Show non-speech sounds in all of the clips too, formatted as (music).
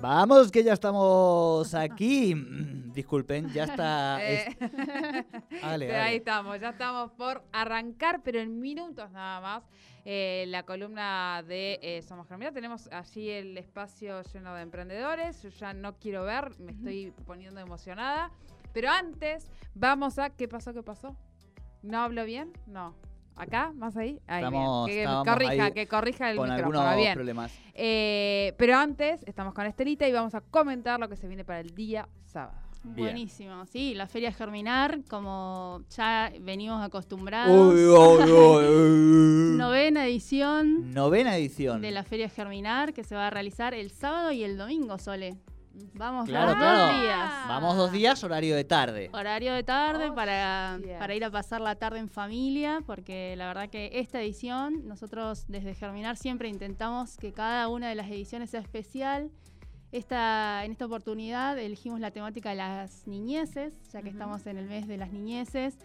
Vamos, que ya estamos aquí. (laughs) Disculpen, ya está. Eh, es- Dale, sí, dale. Ahí estamos, ya estamos por arrancar, pero en minutos nada más. eh, la columna de eh, Somos Germinal. Tenemos allí el espacio lleno de emprendedores. Yo ya no quiero ver, me estoy poniendo emocionada. Pero antes, vamos a. ¿Qué pasó? ¿Qué pasó? ¿No hablo bien? No. ¿Acá? ¿Más ahí? Ahí, bien. Estamos- Que corrija, ahí que corrija el Con micrófono. algunos Bien. problemas. Eh, pero antes, estamos con Estelita y vamos a comentar lo que se viene para el día sábado. Bien. Buenísimo, sí, la Feria Germinar, como ya venimos acostumbrados. Uy, uy, uy, uy. (laughs) Novena edición Novena edición. de la Feria Germinar que se va a realizar el sábado y el domingo, Sole. Vamos Claro, los claro. dos días. Vamos dos días, horario de tarde. Horario de tarde para, Hostia. para ir a pasar la tarde en familia, porque la verdad que esta edición, nosotros desde Germinar siempre intentamos que cada una de las ediciones sea especial. Esta, en esta oportunidad elegimos la temática de las niñeces, ya que Ujú. estamos en el mes de las niñeces,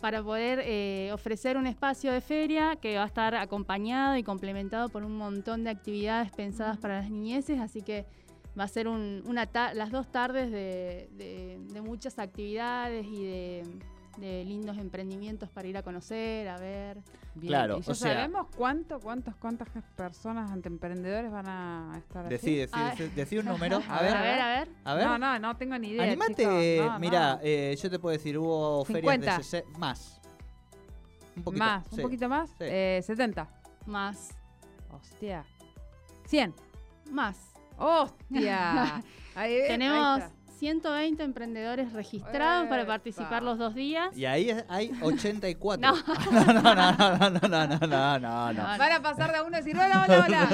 para poder eh, ofrecer un espacio de feria que va a estar acompañado y complementado por un montón de actividades pensadas para las niñeces, así que va a ser un- una ta- las dos tardes de, de- de muchas actividades y de, de lindos emprendimientos para ir a conocer, a ver. Bien, Claro, ¿Y ya o sea- sabemos cuánto, cuántas, cuántas personas ante emprendedores van a estar? Decí, decí, Ah. decí- decí un número. (laughs) A ver. a ver, a ver. A ver. No, no, no tengo ni idea. Animate. No, mira, no. eh, yo te puedo decir, hubo ferias 50. de 60 más. Un poquito. más, sí. un poquito más. Sí. Eh, 70. Más, Hostia. 100. más. Hostia. (laughs) Ahí, ahí Tenemos está. 120 emprendedores registrados para participar los dos días. Y ahí hay (laughs) 84. (laughs) No. no, no, no, no, no, no, no, no, no, Van a pasar de a uno y decir, hola, hola, hola.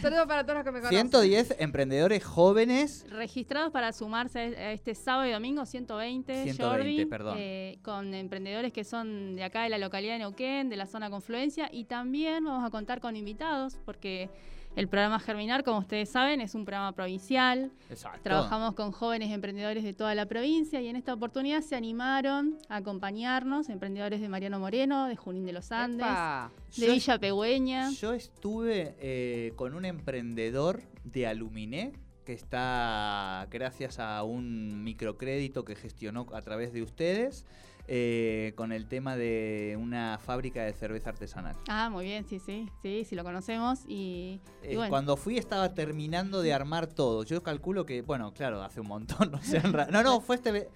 Saludos para todos los que me conocen. 110 emprendedores jóvenes. Registrados para sumarse a este sábado y domingo, 120, 120, Jordi, perdón. eh, con emprendedores que son de acá de la localidad de Neuquén, de la zona Confluencia, y también vamos a contar con invitados, porque el programa Germinar, como ustedes saben, es un programa provincial. Exacto. Trabajamos con jóvenes emprendedores de toda la provincia y en esta oportunidad se animaron a acompañarnos, emprendedores de Mariano Moreno, de Junín de los Andes, Epa. de Yo- Villa Pegüeña. Yo estuve eh, con un emprendedor de Aluminé que está gracias a un microcrédito que gestionó a través de ustedes eh, con el tema de una fábrica de cerveza artesanal. Ah, muy bien, sí, sí, sí, sí lo conocemos y, y Eh. Cuando fui estaba terminando de armar todo. Yo calculo que, bueno, claro, hace un montón. (laughs) No, sé, no, no, fue este...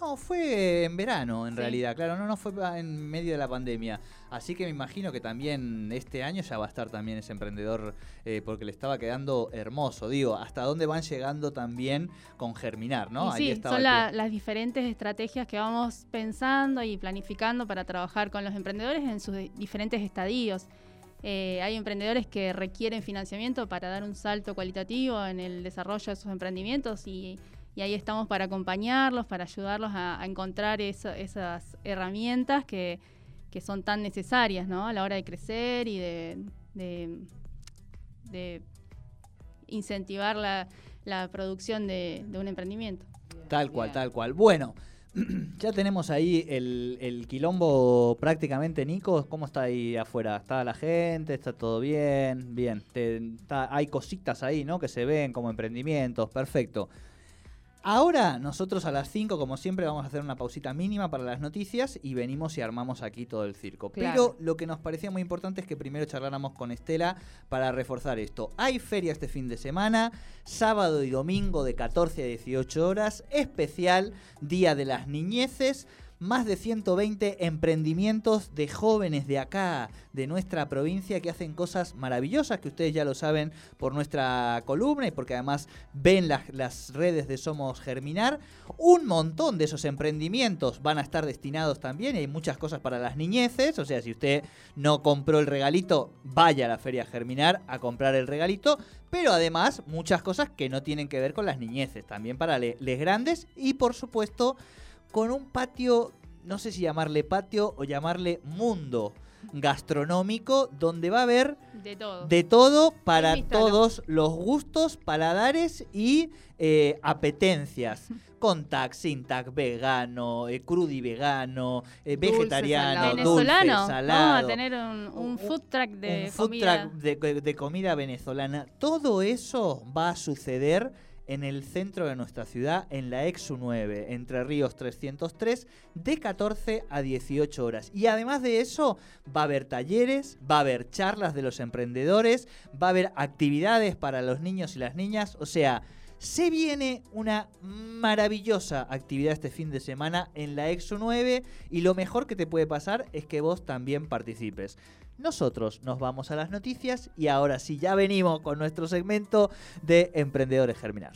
No, fue en verano, en Sí. realidad, claro, no, no fue en medio de la pandemia. Así que me imagino que también este año ya va a estar también ese emprendedor, eh, porque le estaba quedando hermoso. Digo, hasta dónde van llegando también con germinar, ¿no? Y Ahí sí, estaba son la- las diferentes estrategias que vamos pensando y planificando para trabajar con los emprendedores en sus di- diferentes estadios. Eh, hay emprendedores que requieren financiamiento para dar un salto cualitativo en el desarrollo de sus emprendimientos y, y ahí estamos para acompañarlos, para ayudarlos a, a encontrar eso- esas herramientas que, que son tan necesarias ¿no? a la hora de crecer y de, de- de incentivar la, la producción de- de un emprendimiento. Tal cual, Bien. tal cual. Bueno, (clears throat) ya tenemos ahí el, el quilombo prácticamente, Nico. ¿Cómo está ahí afuera? ¿Está la gente? ¿Está todo bien? Bien. Te- está- hay cositas ahí, ¿no? Que se ven como emprendimientos. Perfecto. Ahora nosotros a las 5, como siempre, vamos a hacer una pausita mínima para las noticias y venimos y armamos aquí todo el circo. Claro. Pero lo que nos parecía muy importante es que primero charláramos con Estela para reforzar esto. Hay feria este fin de semana, sábado y domingo de 14 a 18 horas, especial Día de las Niñeces. Más de 120 emprendimientos de jóvenes de acá, de nuestra provincia, que hacen cosas maravillosas, que ustedes ya lo saben por nuestra columna y porque además ven las, las redes de Somos Germinar. Un montón de esos emprendimientos van a estar destinados también, y hay muchas cosas para las niñeces, o sea, si usted no compró el regalito, vaya a la Feria Germinar a comprar el regalito, pero además muchas cosas que no tienen que ver con las niñeces, también para les grandes y por supuesto con un patio, no sé si llamarle patio o llamarle mundo gastronómico, donde va a haber De todo. de todo para todos los gustos, paladares y eh, apetencias. (laughs) Con sin tag, vegano, eh, crudi vegano, eh, vegetariano, dulce, Venezolano. salado. Vamos a tener un, food truck de un food comida. truck de, de comida venezolana. Todo eso va a suceder en el centro de nuestra ciudad, en la Exu 9, Entre Ríos 303, de 14 a 18 horas. Y además de eso, va a haber talleres, va a haber charlas de los emprendedores, va a haber actividades para los niños y las niñas, o sea, se viene una maravillosa actividad este fin de semana en la Exo 9 y lo mejor que te puede pasar es que vos también participes. Nosotros nos vamos a las noticias y ahora sí ya venimos con nuestro segmento de Emprendedores Germinar.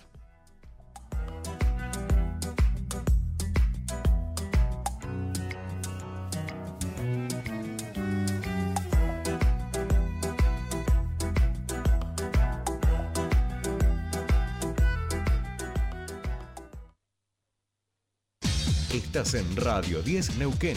Estás en Radio 10 Neuquén.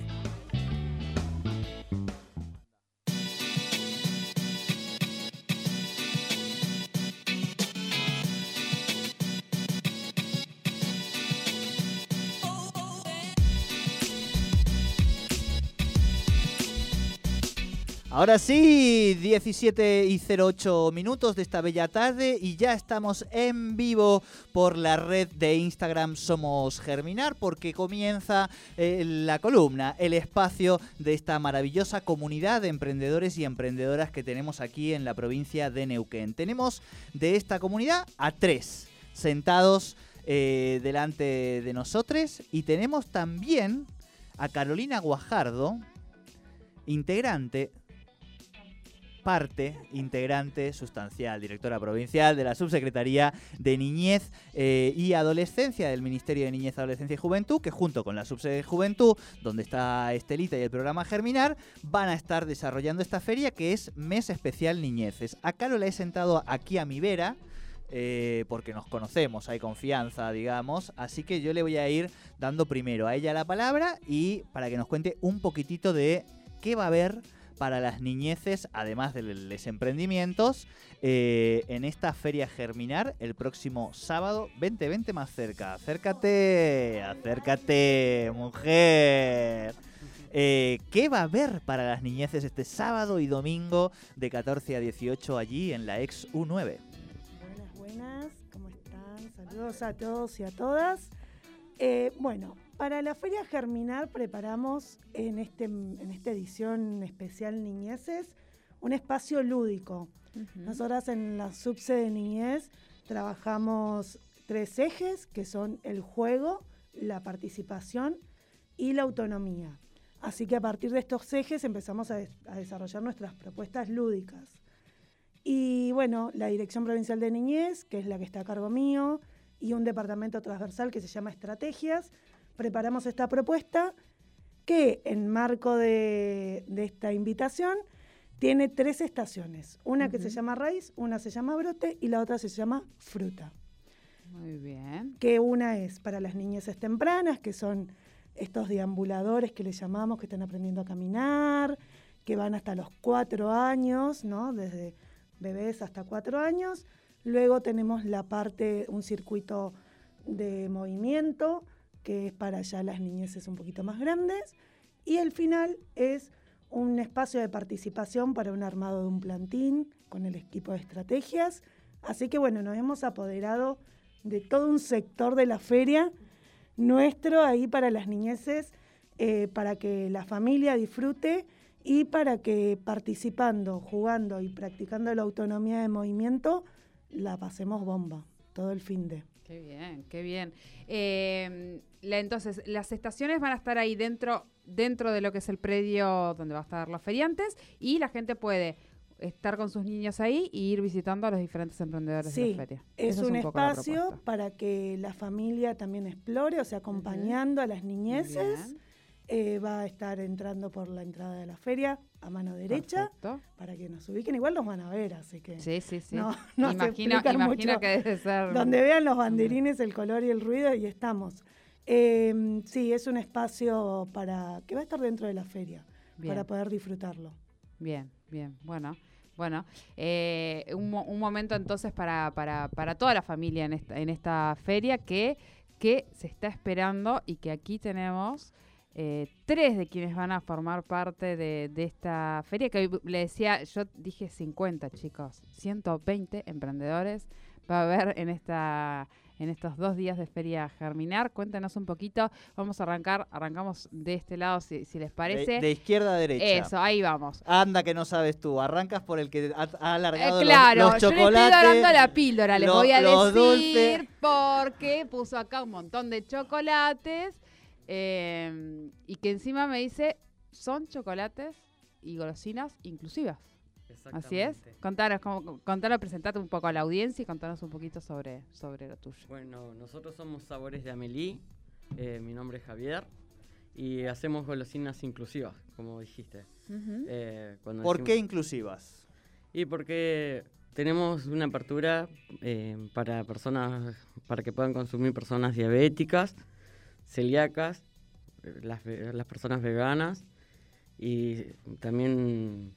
Ahora sí, 17 y 08 minutos de esta bella tarde y ya estamos en vivo por la red de Instagram Somos Germinar porque comienza eh, la columna, el espacio de esta maravillosa comunidad de emprendedores y emprendedoras que tenemos aquí en la provincia de Neuquén. Tenemos de esta comunidad a tres sentados eh, delante de nosotros y tenemos también a Carolina Guajardo, integrante parte integrante sustancial, directora provincial de la Subsecretaría de Niñez eh, y Adolescencia del Ministerio de Niñez, Adolescencia y Juventud, que junto con la Subsecretaría de Juventud, donde está Estelita y el programa Germinar, van a estar desarrollando esta feria que es Mes Especial Niñeces. Acá lo la he sentado aquí a mi vera. Eh, porque nos conocemos, hay confianza, digamos. Así que yo le voy a ir dando primero a ella la palabra y para que nos cuente un poquitito de qué va a haber para las niñeces, además de los emprendimientos, eh, en esta feria Germinar el próximo sábado. Vente, vente más cerca. Acércate, acércate, mujer. Eh, ¿Qué va a haber para las niñeces este sábado y domingo de 14 a 18 allí en la ex U9? Buenas, buenas, ¿cómo están? Saludos a todos y a todas. Eh, bueno, para la Feria Germinar preparamos en, este, en esta edición especial Niñeces un espacio lúdico. Nosotras en la subsede de Niñez trabajamos tres ejes que son el juego, la participación y la autonomía. Así que a partir de estos ejes empezamos a, a desarrollar nuestras propuestas lúdicas. Y bueno, la Dirección Provincial de Niñez, que es la que está a cargo mío, y un departamento transversal que se llama Estrategias, preparamos esta propuesta que en marco de, esta invitación tiene tres estaciones. Una que se llama raíz, una se llama brote y la otra se llama fruta. Muy bien. Que una es para las niñeces tempranas, que son estos deambuladores que le llamamos, que están aprendiendo a caminar, que van hasta los cuatro años, ¿no? Desde bebés hasta cuatro años. Luego tenemos la parte, un circuito de movimiento, que es para ya las niñeces un poquito más grandes. Y el final es un espacio de participación para un armado de un plantín con el equipo de estrategias. Así que bueno, nos hemos apoderado de todo un sector de la feria nuestro ahí para las niñeces, eh, para que la familia disfrute y para que participando, jugando y practicando la autonomía de movimiento, la pasemos bomba todo el fin de. Qué bien, qué bien. Eh, entonces, las estaciones van a estar ahí dentro, dentro de lo que es el predio donde va a estar los feriantes y la gente puede estar con sus niños ahí y ir visitando a los diferentes emprendedores de la feria. Es un, espacio para que la familia también explore, o sea, acompañando a las niñeces. Eh, va a estar entrando por la entrada de la feria a mano derecha Perfecto. para que nos ubiquen. Igual nos van a ver, así que Sí, sí, sí. no, imagino explicar imagino mucho. que debe ser. Donde vean los banderines, el color y el ruido, y estamos. Eh, sí, es un espacio para que va a estar dentro de la feria, Bien. para poder disfrutarlo. Bien, bien, bueno. Bueno, eh, un, un momento entonces para, para, para toda la familia en esta, en esta feria que, que se está esperando y que aquí tenemos eh, tres de quienes van a formar parte de, de esta feria, que hoy le decía, yo dije 50 chicos, 120 emprendedores va a haber en esta en estos dos días de Feria Germinar. Cuéntanos un poquito, vamos a arrancar, arrancamos de este lado si, si les parece. De, de izquierda a derecha. Eso, ahí vamos. Anda que no sabes tú. Arrancas por el que ha, ha alargado Eh, los- claro, los, yo le chocolates. estoy dando la píldora, les lo- voy a decir porque puso acá un montón de chocolates eh, y que encima me dice son chocolates y golosinas inclusivas. Así es. Contanos, contanos, presentate un poco a la audiencia y contanos un poquito sobre, sobre lo tuyo. Bueno, nosotros somos Sabores de Amelie, eh, mi nombre es Javier y hacemos golosinas inclusivas, como dijiste. Ujú. Eh, cuando ¿Por qué decimos- inclusivas? Y porque tenemos una apertura eh, para personas, para que puedan consumir personas diabéticas, celíacas, las, las personas veganas y también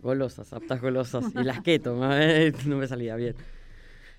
golosas, aptas golosas y las (laughs) keto, ¿no? (laughs) no me salía bien.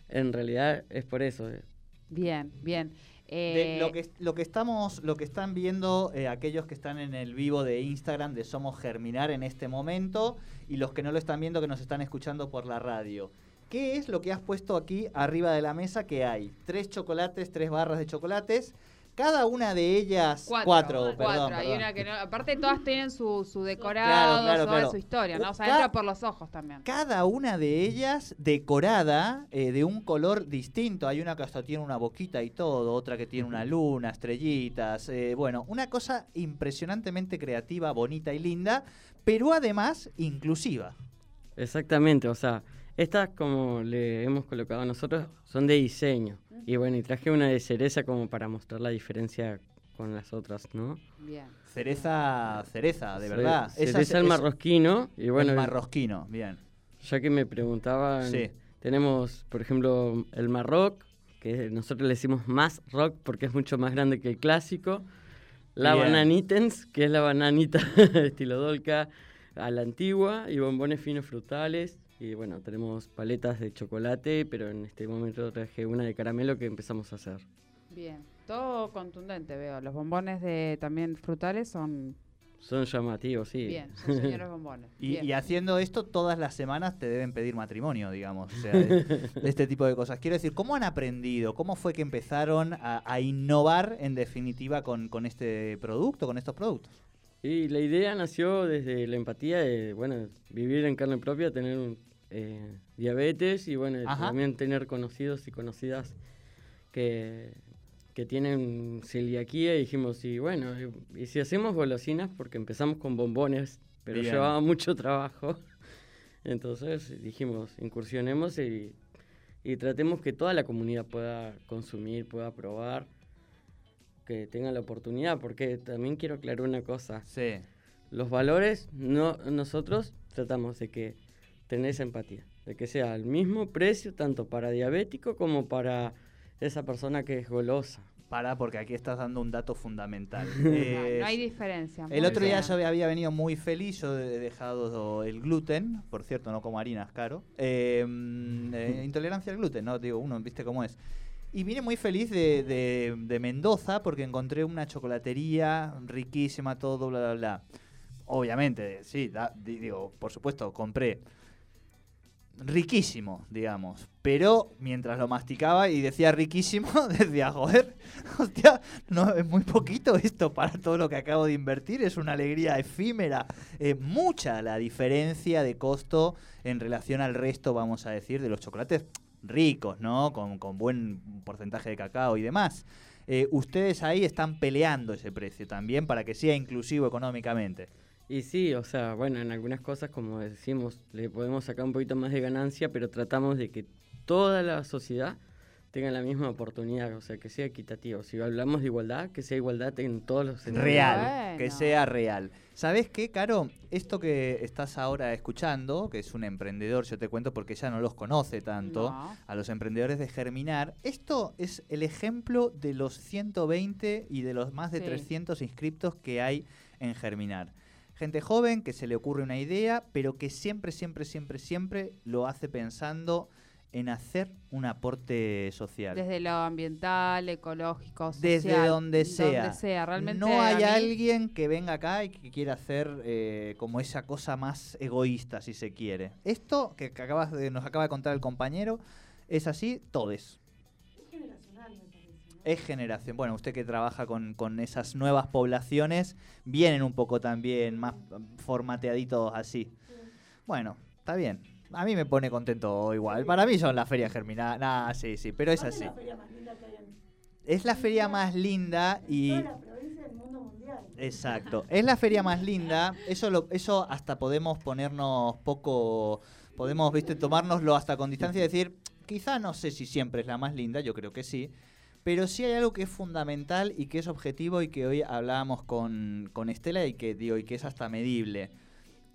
En realidad es por eso. eh. Bien, bien. De Eh, lo que lo que estamos lo que están viendo eh, aquellos que están en el vivo de Instagram de Somos Germinar en este momento y los que no lo están viendo que nos están escuchando por la radio. ¿Qué es lo que has puesto aquí arriba de la mesa que hay? Tres chocolates, tres barras de chocolates, cada una de ellas Cuatro, cuatro, perdón, Hay perdón. una que no, aparte todas tienen su, su decorado, claro, toda claro. su historia, ¿no? O sea, Ca- entra por los ojos también. Cada una de ellas decorada eh, de un color distinto. Hay una que hasta tiene una boquita y todo, otra que tiene una luna, estrellitas. eh, bueno, una cosa impresionantemente creativa, bonita y linda, pero además inclusiva. Exactamente, o sea, estas como le hemos colocado nosotros son de diseño. Y bueno, y traje una de cereza como para mostrar la diferencia con las otras, ¿no? Bien. Cereza, cereza, de verdad. Esa Cereza es- el es- marrosquino. Y bueno, el marrosquino, bien. ya que me preguntaban, Sí. tenemos, por ejemplo, el Marroc, que nosotros le decimos más rock porque es mucho más grande que el clásico. La Bien. bananitens, que es la bananita (laughs) estilo dolca a la antigua, y bombones finos frutales. Y bueno, tenemos paletas de chocolate, pero en este momento traje una de caramelo que empezamos a hacer. Bien. Todo contundente, veo. Los bombones de también frutales son Son llamativos, sí. bien, son señores (laughs) bombones. Y, Bien. y haciendo esto todas las semanas te deben pedir matrimonio, digamos, o sea, de, (laughs) de este tipo de cosas. Quiero decir, ¿cómo han aprendido? ¿Cómo fue que empezaron a, a innovar en definitiva con, con este producto, con estos productos? Y la idea nació desde la empatía de, bueno, vivir en carne propia, tener un, eh, diabetes y, bueno, Ajá. también tener conocidos y conocidas que, que tienen celiaquía y dijimos, y bueno, y, y si hacemos golosinas, porque empezamos con bombones, pero Bien. llevaba mucho trabajo, (laughs) entonces dijimos, incursionemos y, y tratemos que toda la comunidad pueda consumir, pueda probar, que tenga la oportunidad, porque también quiero aclarar una cosa. Sí. Los valores, no, nosotros tratamos de que tenés empatía, de que sea el mismo precio tanto para diabético como para esa persona que es golosa. Para, porque aquí estás dando un dato fundamental. (laughs) No, Eh, no hay diferencia. El otro día bien. yo había venido muy feliz, yo he dejado el gluten, por cierto, no como harinas, caro. Eh, (laughs) eh, intolerancia al gluten, ¿no? Digo, uno, viste cómo es. Y vine muy feliz de, de- de Mendoza porque encontré una chocolatería riquísima, todo, bla, bla, bla. Obviamente, sí, da- di- digo, por supuesto, compré riquísimo, digamos. Pero mientras lo masticaba y decía riquísimo, (laughs) decía, joder, hostia, no, es muy poquito esto para todo lo que acabo de invertir, es una alegría efímera. Es mucha la diferencia de costo en relación al resto, vamos a decir, de los chocolates ricos, ¿no? Con, con buen porcentaje de cacao y demás. Eh, ustedes ahí están peleando ese precio también para que sea inclusivo económicamente. Y sí, o sea, bueno, en algunas cosas, como decimos, le podemos sacar un poquito más de ganancia, pero tratamos de que toda la sociedad tengan la misma oportunidad, o sea, que sea equitativo. Si hablamos de igualdad, que sea igualdad en todos los sentidos. Real, que Bueno. sea real. ¿Sabes qué, Caro? Esto que estás ahora escuchando, que es un emprendedor, yo te cuento porque ella no los conoce tanto, No. a los emprendedores de Germinar, esto es el ejemplo de los 120 y de los más de Sí. 300 inscriptos que hay en Germinar. Gente joven que se le ocurre una idea, pero que siempre, siempre, siempre, siempre lo hace pensando en hacer un aporte social. Desde lo ambiental, ecológico, social. Desde donde sea. Donde sea. Realmente no hay mí- alguien que venga acá y que quiera hacer eh, como esa cosa más egoísta, si se quiere. Esto que, que acabas de, nos acaba de contar el compañero es así, todes. Es generación. Bueno, usted que trabaja con, con esas nuevas poblaciones, vienen un poco también más formateaditos así. Bueno, está bien. A mí me pone contento igual. Para mí son las ferias germinadas. Nah, sí, sí, pero es así. Es la feria más linda y... Toda la provincia del mundo mundial. Exacto. Es la feria más linda. Eso lo, eso hasta podemos ponernos poco. Podemos, viste, tomárnoslo hasta con distancia y decir, quizá no sé si siempre es la más linda, yo creo que sí. Pero sí hay algo que es fundamental y que es objetivo y que hoy hablábamos con, con Estela y que digo, y que es hasta medible.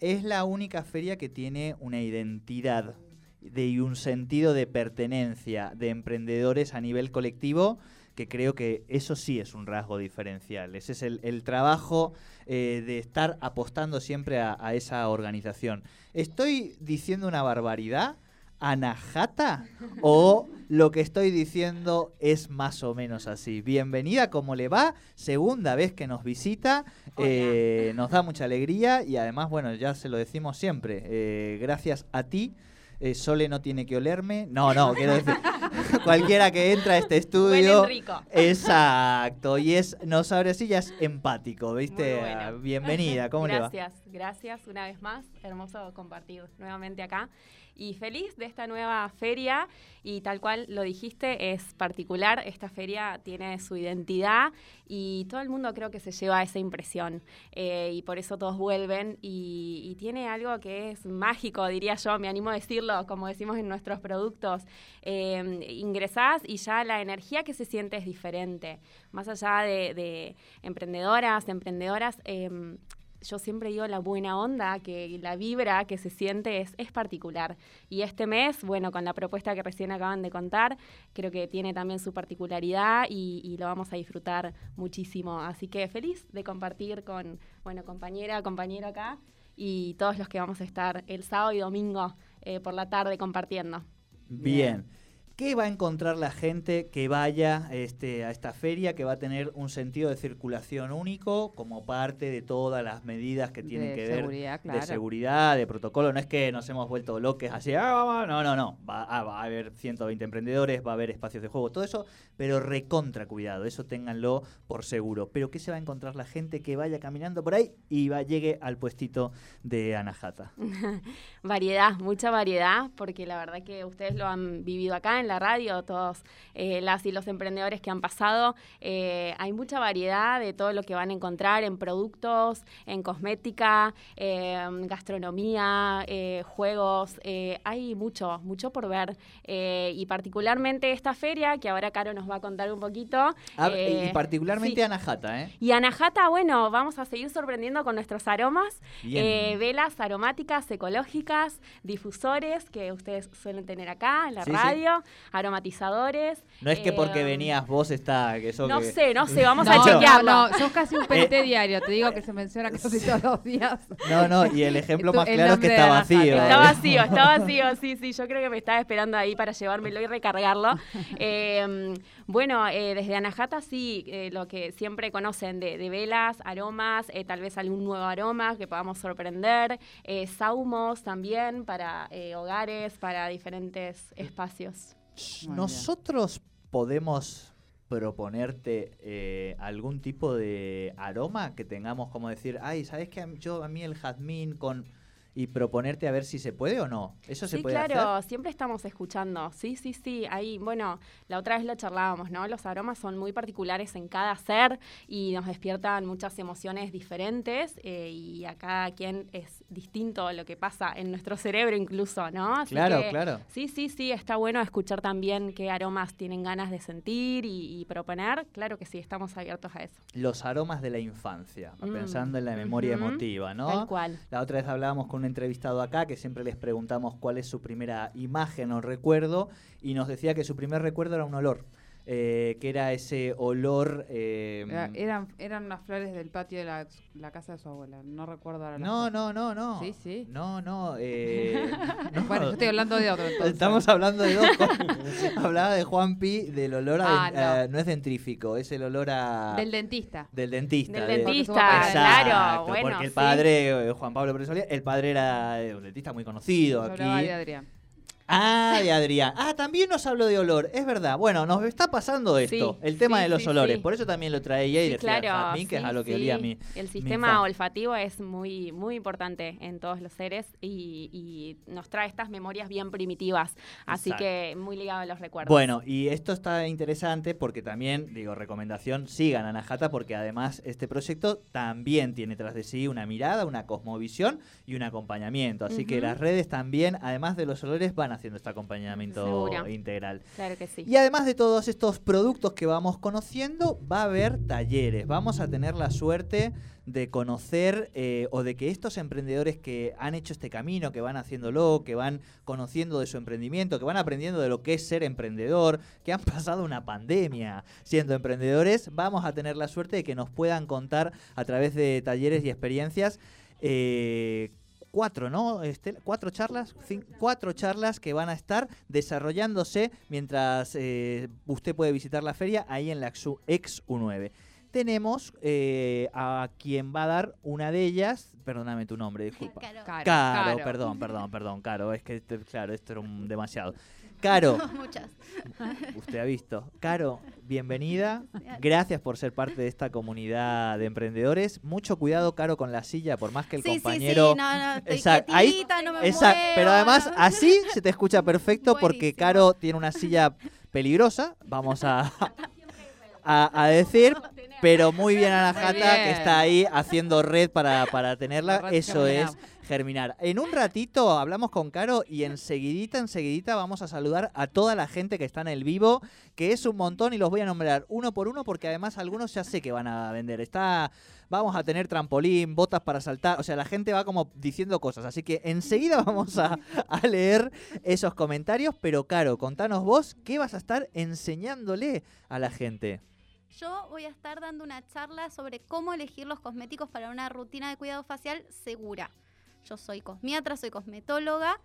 Es la única feria que tiene una identidad de, y un sentido de pertenencia de emprendedores a nivel colectivo que creo que eso sí es un rasgo diferencial. Ese es el, trabajo eh, de estar apostando siempre a esa organización. ¿Estoy diciendo una barbaridad? ¿Anajata? ¿O lo que estoy diciendo es más o menos así? Bienvenida, ¿cómo le va? Segunda vez que nos visita. eh, nos da mucha alegría y además, bueno, ya se lo decimos siempre. eh, gracias a ti. eh, Sole no tiene que olerme. No, no, (laughs) quiero decir, (laughs) cualquiera que entra a este estudio. Rico. Exacto, y es, nos abre sí, ya es empático, ¿viste? Bueno. Bienvenida, ¿cómo le va? gracias, gracias una vez más. Hermoso compartir nuevamente acá. Y feliz de esta nueva feria. Y tal cual lo dijiste, es particular. Esta feria tiene su identidad y todo el mundo creo que se lleva esa impresión. Eh, y por eso todos vuelven. Y, tiene algo que es mágico, diría yo, me animo a decirlo, como decimos en nuestros productos. Eh, ingresás y ya la energía que se siente es diferente. Más allá de, de emprendedoras, emprendedoras. em, yo siempre digo la buena onda, que la vibra que se siente es, es particular. Y este mes, bueno, con la propuesta que recién acaban de contar, creo que tiene también su particularidad y, y lo vamos a disfrutar muchísimo. Así que feliz de compartir con, bueno, compañera, compañero acá y todos los que vamos a estar el sábado y domingo eh, por la tarde compartiendo. Bien. ¿Qué va a encontrar la gente que vaya este, a esta feria, que va a tener un sentido de circulación único como parte de todas las medidas que tienen De que ver seguridad, de claro. seguridad, de protocolo? No es que nos hemos vuelto loques así, ah, vamos", no, no, no. Va, ah, va a haber 120 emprendedores, va a haber espacios de juego, todo eso, pero recontra cuidado, eso ténganlo por seguro. Pero ¿qué se va a encontrar la gente que vaya caminando por ahí y va, llegue al puestito de Anahata? (laughs) Variedad, mucha variedad, porque la verdad que ustedes lo han vivido acá en la radio, todos eh, las y los emprendedores que han pasado. Eh, hay mucha variedad de todo lo que van a encontrar en productos, en cosmética, eh, gastronomía, eh, juegos. hay mucho, mucho por ver. Y particularmente esta feria, que ahora Caro nos va a contar un poquito. Ah, y particularmente sí. Anahata, ¿eh? Y Anahata, bueno, vamos a seguir sorprendiendo con nuestros aromas. Velas aromáticas, ecológicas, difusores que ustedes suelen tener acá en la Sí, sí. Aromatizadores. No es que porque eh, venías vos está que eso No que- sé, no sé, vamos (laughs) no, a no, chequearlo. no, sos casi un (laughs) PNT diario, te digo que se menciona casi (laughs) todos los días. No, no, y el ejemplo más el claro es que está vacío. Jata. ¿eh? Está vacío, está vacío, sí, sí, yo creo que me estaba esperando ahí para llevármelo y recargarlo. Eh, bueno, eh, desde Anahata sí, eh, lo que siempre conocen de, de velas, aromas, eh, tal vez algún nuevo aroma que podamos sorprender, eh, saumos también para eh, hogares, para diferentes espacios. Bien. Nosotros podemos proponerte eh, algún tipo de aroma que tengamos como decir, ay, ¿sabes mí- Yo a mí el jazmín con... y proponerte a ver si se puede o no. ¿Eso se sí, puede claro, hacer? siempre estamos escuchando. Sí, sí, sí. Ahí, bueno, la otra vez lo charlábamos, ¿no? Los aromas son muy particulares en cada ser y nos despiertan muchas emociones diferentes eh, y a cada quien es distinto lo que pasa en nuestro cerebro incluso, ¿no? Así Claro, que, claro. Sí, sí, sí, está bueno escuchar también qué aromas tienen ganas de sentir y, y proponer. Claro que sí, estamos abiertos a eso. Los aromas de la infancia, Mm, pensando en la memoria emotiva, ¿no? Tal cual. La otra vez hablábamos con entrevistado acá que siempre les preguntamos cuál es su primera imagen o recuerdo y nos decía que su primer recuerdo era un olor, eh, que era ese olor... eh, Era- eran, eran unas flores del patio de la, la casa de su abuela. No recuerdo ahora. no, no, no, no. Sí, sí. No, no. eh, (laughs) no. Bueno, yo estoy hablando de otro. entonces. Estamos hablando de dos. (laughs) Hablaba de Juan Pi del olor a... Ah, eh, no. es dentrífico, es el olor a... Del dentista. del dentista. Del de- dentista, Exacto, claro. Bueno, porque el padre, eh, Juan Pablo Pérez Solía, el padre era un dentista muy conocido Yo aquí. hablaba de Adrián. Ah, de (laughs) Adrián. Ah, también nos habló de olor, es verdad. Bueno, nos está pasando esto, Sí, el tema sí, de los sí, olores. Por eso también lo traía y claro, jazmín, que es a lo que olía mi. El mi sistema olfativo es muy, muy importante en todos los seres y, y nos trae estas memorias bien primitivas. Así Exacto. que muy ligado a los recuerdos. Bueno, y esto está interesante porque también, digo, recomendación, sigan a Najata porque además este proyecto también tiene tras de sí una mirada, una cosmovisión y un acompañamiento. Así que las redes también, además de los olores, van haciendo este acompañamiento Seguro. integral. Claro que sí. Y además de todos estos productos que vamos conociendo, va a haber talleres. Vamos a tener la suerte de conocer eh, o de que estos emprendedores que han hecho este camino, que van haciéndolo, que van conociendo de su emprendimiento, que van aprendiendo de lo que es ser emprendedor, que han (laughs) pasado una pandemia siendo emprendedores, vamos a tener la suerte de que nos puedan contar a través de talleres y experiencias. eh, cuatro, ¿no? Estel? cuatro charlas, cin- cuatro charlas que van a estar desarrollándose mientras eh, usted puede visitar la feria ahí en la ex U9. Tenemos eh, a quien va a dar una de ellas, perdóname tu nombre, disculpa. (laughs) Caro, Caro. perdón, perdón, perdón, Caro, es que este- claro, esto era un demasiado. Caro, (laughs) Muchas. usted ha visto. Caro, bienvenida. Gracias por ser parte de esta comunidad de emprendedores. Mucho cuidado, Caro, con la silla, por más que el sí, compañero. sí, sí, no, no, estoy ahí- no me muevo, pero además así se te escucha perfecto porque Buenísimo. Caro tiene una silla peligrosa, vamos a, a, a decir, pero muy bien a la Muy jata que está ahí haciendo red para, para tenerla. Eso es germinar. germinar. En un ratito hablamos con Caro y enseguidita, enseguidita vamos a saludar a toda la gente que está en el vivo, que es un montón y los voy a nombrar uno por uno porque además algunos ya sé que van a vender. Está, vamos a tener trampolín, botas para saltar, o sea, la gente va como diciendo cosas, así que enseguida (laughs) vamos a, a leer esos comentarios, pero Caro, contanos vos, ¿qué vas a estar enseñándole a la gente? Yo voy a estar dando una charla sobre cómo elegir los cosméticos para una rutina de cuidado facial segura. Yo soy cosmiatra, soy cosmetóloga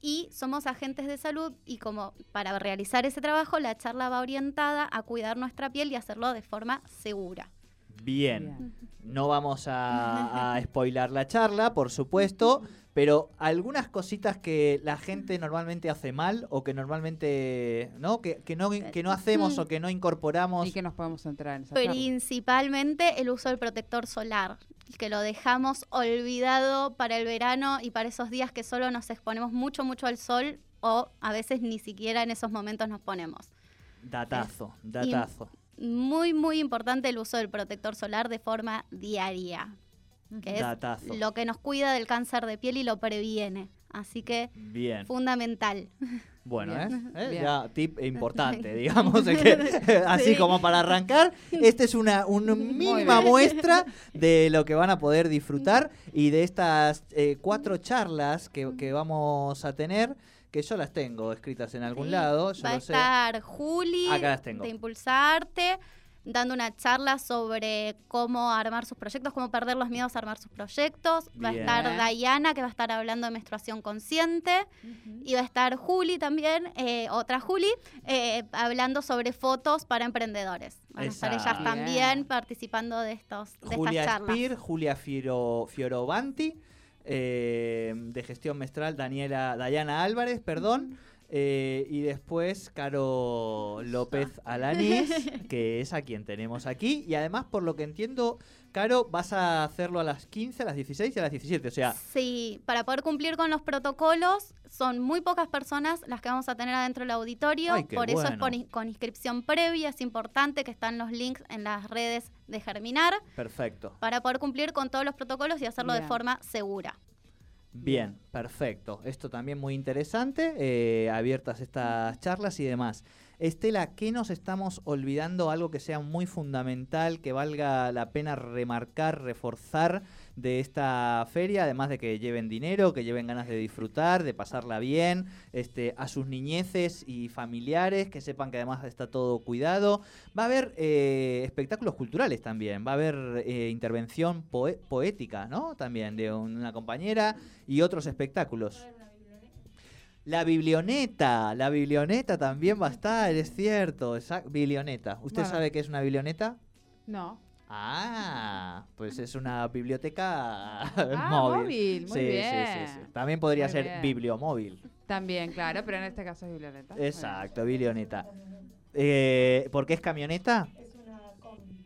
y somos agentes de salud y como para realizar ese trabajo la charla va orientada a cuidar nuestra piel y hacerlo de forma segura. Bien. No vamos a, a (laughs) spoilar la charla, por supuesto, pero algunas cositas que la gente normalmente hace mal o que normalmente no que, que no que no hacemos o que no incorporamos. Y que nos podemos entrar en esa charla. Principalmente el uso del protector solar, que lo dejamos olvidado para el verano y para esos días que solo nos exponemos mucho, mucho al sol o a veces ni siquiera en esos momentos nos ponemos. Datazo, datazo. Muy, muy importante el uso del protector solar de forma diaria, que es Datazo. lo que nos cuida del cáncer de piel y lo previene. Así que Bien. fundamental. Bueno, Bien. ¿eh? ¿Eh? Bien. ya tip importante, (laughs) digamos, que, (laughs) así Sí. como para arrancar, esta es una, una mínima muestra de lo que van a poder disfrutar y de estas eh, cuatro charlas que, que vamos a tener, que yo las tengo escritas en algún Sí, lado, yo Va a lo sé. estar Juli Acá las tengo. de Impulsarte dando una charla sobre cómo armar sus proyectos, cómo perder los miedos a armar sus proyectos. Va a estar Dayana, que va a estar hablando de menstruación consciente. Y va a estar Juli también, eh, otra Juli, eh, hablando sobre fotos para emprendedores. Van a estar ellas también participando de, estos, de Julia estas charlas. Spir, Julia Fioro, Fiorovanti, eh, de gestión mestral, Daniela, Dayana Álvarez, perdón. Eh, y después Caro López Alanís, (laughs) que es a quien tenemos aquí. Y además, por lo que entiendo, Caro, vas a hacerlo a las 15, a las 16 y a las 17. O sea, Sí, para poder cumplir con los protocolos, son muy pocas personas las que vamos a tener adentro del auditorio. Ay, por eso es por con inscripción previa. Es importante que están los links en las redes de Germinar perfecto. para poder cumplir con todos los protocolos y hacerlo de forma segura. Bien, perfecto. Esto también muy interesante. eh, abiertas estas charlas y demás. Estela, ¿qué nos estamos olvidando? Algo que sea muy fundamental, que valga la pena remarcar, reforzar de esta feria, además de que lleven dinero, que lleven ganas de disfrutar, de pasarla bien, este, a sus niñeces y familiares, que sepan que además está todo cuidado. Va a haber eh, espectáculos culturales también, va a haber eh, intervención poe- poética, ¿no? También de una compañera y otros espectáculos. La biblioneta, la biblioneta también va a estar, es cierto. esa- biblioneta. ¿Usted Bueno. sabe qué es una biblioneta? No. Ah, pues es una biblioteca Ah, (laughs) móvil. móvil, muy Sí, sí, sí, sí. También podría Muy ser bien. bibliomóvil. También, claro, pero en este caso es biblioneta. Exacto, biblioneta. Eh, ¿Por qué es camioneta?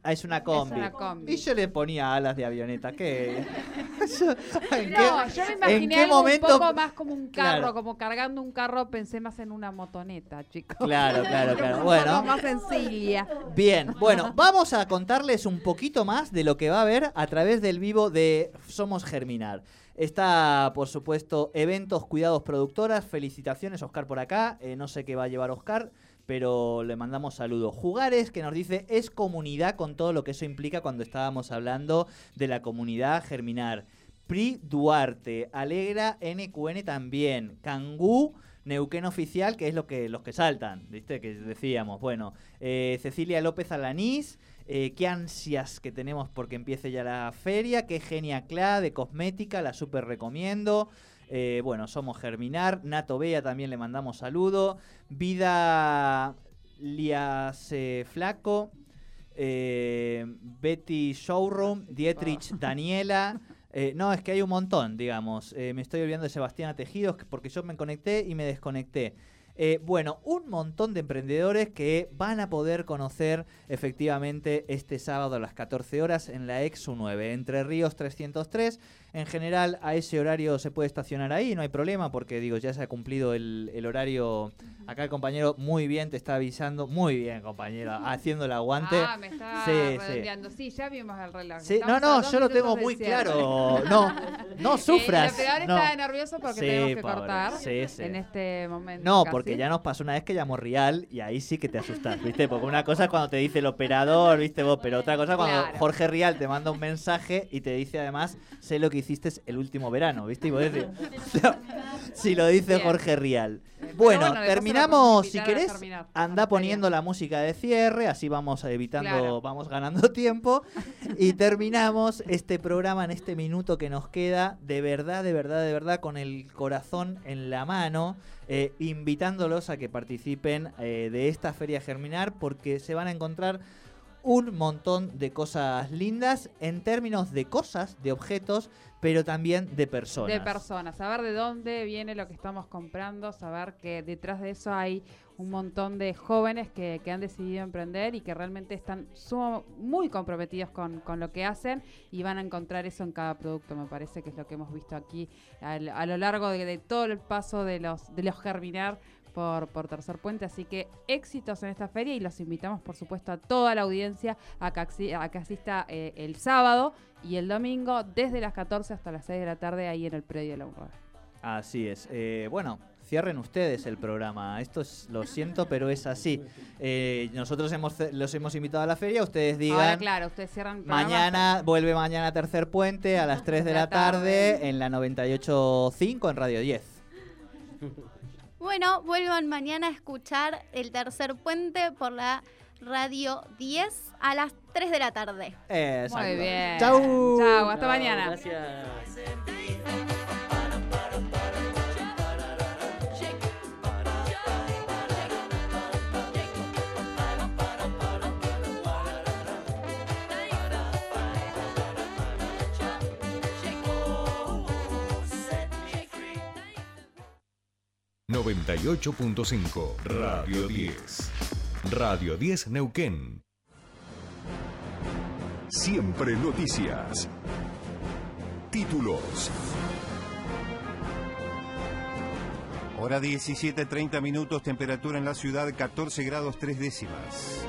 Ah, es una combi. una combi. Y yo le ponía alas de avioneta. ¿Qué? (laughs) Yo- ¿en No, qué- yo me ¿En imaginé algo momento? un poco más como un carro, Claro. como cargando un carro, pensé más en una motoneta, chicos. Claro, claro, claro. (laughs) Bueno. más sencilla. Bien, bueno, vamos a contarles un poquito más de lo que va a haber a través del vivo de Somos Germinar. Está, por supuesto, eventos, cuidados, productoras. Felicitaciones, Oscar, por acá. Eh, no sé qué va a llevar Oscar, pero le mandamos saludos. Jugares, que nos dice, es comunidad con todo lo que eso implica cuando estábamos hablando de la comunidad Germinar. Pri Duarte, Alegra NQN también, Cangú, Neuquén Oficial, que es lo que los que saltan, ¿viste? Que decíamos. Bueno, eh, Cecilia López Alanís, eh, qué ansias que tenemos porque empiece ya la feria, qué genia Cla de cosmética, la super recomiendo. Eh, bueno, somos Germinar, Nato Bea también le mandamos saludo. Vida Lias Flaco, eh, Betty Showroom, Dietrich Daniela. Eh, no, es que hay un montón, digamos. Eh, me estoy olvidando de Sebastián Tejidos que- porque yo me conecté y me desconecté. Eh, bueno, un montón de emprendedores que van a poder conocer efectivamente este sábado a las 14 horas en la Exu 9, Entre Ríos 303. En general, a ese horario se puede estacionar ahí, no hay problema, porque digo, ya se ha cumplido el, el horario. Acá el compañero muy bien te está avisando, muy bien, compañero, (laughs) haciendo el aguante. Ah, me está Sí, sí. redondeando. Sí, ya vimos el reloj. Sí, no, no, yo lo tengo muy claro. No, no (laughs) Eh, sufras. peor no. está nervioso porque Sí, tenemos que pobre. cortar en este momento. No, casi. Porque ya nos pasó una vez que llamó Real y ahí sí que te asustas, ¿viste? Porque una cosa es cuando te dice el operador, ¿viste vos? Pero otra cosa es cuando Claro. Jorge Rial te manda un mensaje y te dice además, sé lo que hiciste el último verano, ¿viste? Y vos decís, (laughs) si lo dice Bien. Jorge. Pero Bueno, terminamos, si querés, terminar anda poniendo la música de cierre, así vamos evitando, Claro. vamos ganando (laughs) tiempo. Y terminamos este programa en este minuto que nos queda, de verdad, de verdad, de verdad, con el corazón en la mano, eh, a que participen eh, de esta Feria Germinar, porque se van a encontrar un montón de cosas lindas en términos de cosas, de objetos, pero también de personas. De personas, saber de dónde viene lo que estamos comprando, saber que detrás de eso hay un montón de jóvenes que, que han decidido emprender y que realmente están sumo- muy comprometidos con, con lo que hacen y van a encontrar eso en cada producto, me parece que es lo que hemos visto aquí a lo largo de, de todo el paso de los, de los Germinar por, por Tercer Puente, así que éxitos en esta feria y los invitamos por supuesto a toda la audiencia a que, axi- a que asista eh, el sábado y el domingo desde las 14 hasta las 6 de la tarde ahí en el predio de la Aurora. Así es. Eh, bueno, cierren ustedes el programa. Esto es, lo siento, pero es así. Eh, nosotros hemos, los hemos invitado a la feria. Ustedes digan. Ahora, claro, ustedes cierran. Mañana, vuelve mañana Tercer Puente a las (laughs) 3 de la tarde en la 98.5 en Radio 10. Bueno, vuelvan mañana a escuchar el tercer puente por la radio 10 a las 3 de la tarde. Exacto. Muy bien. Chau. Chau, hasta mañana. Gracias. 98.5 Radio 10. Radio 10 Neuquén. Siempre noticias. Títulos. Hora 17, 30 minutos, temperatura en la ciudad 14 grados 3 décimas.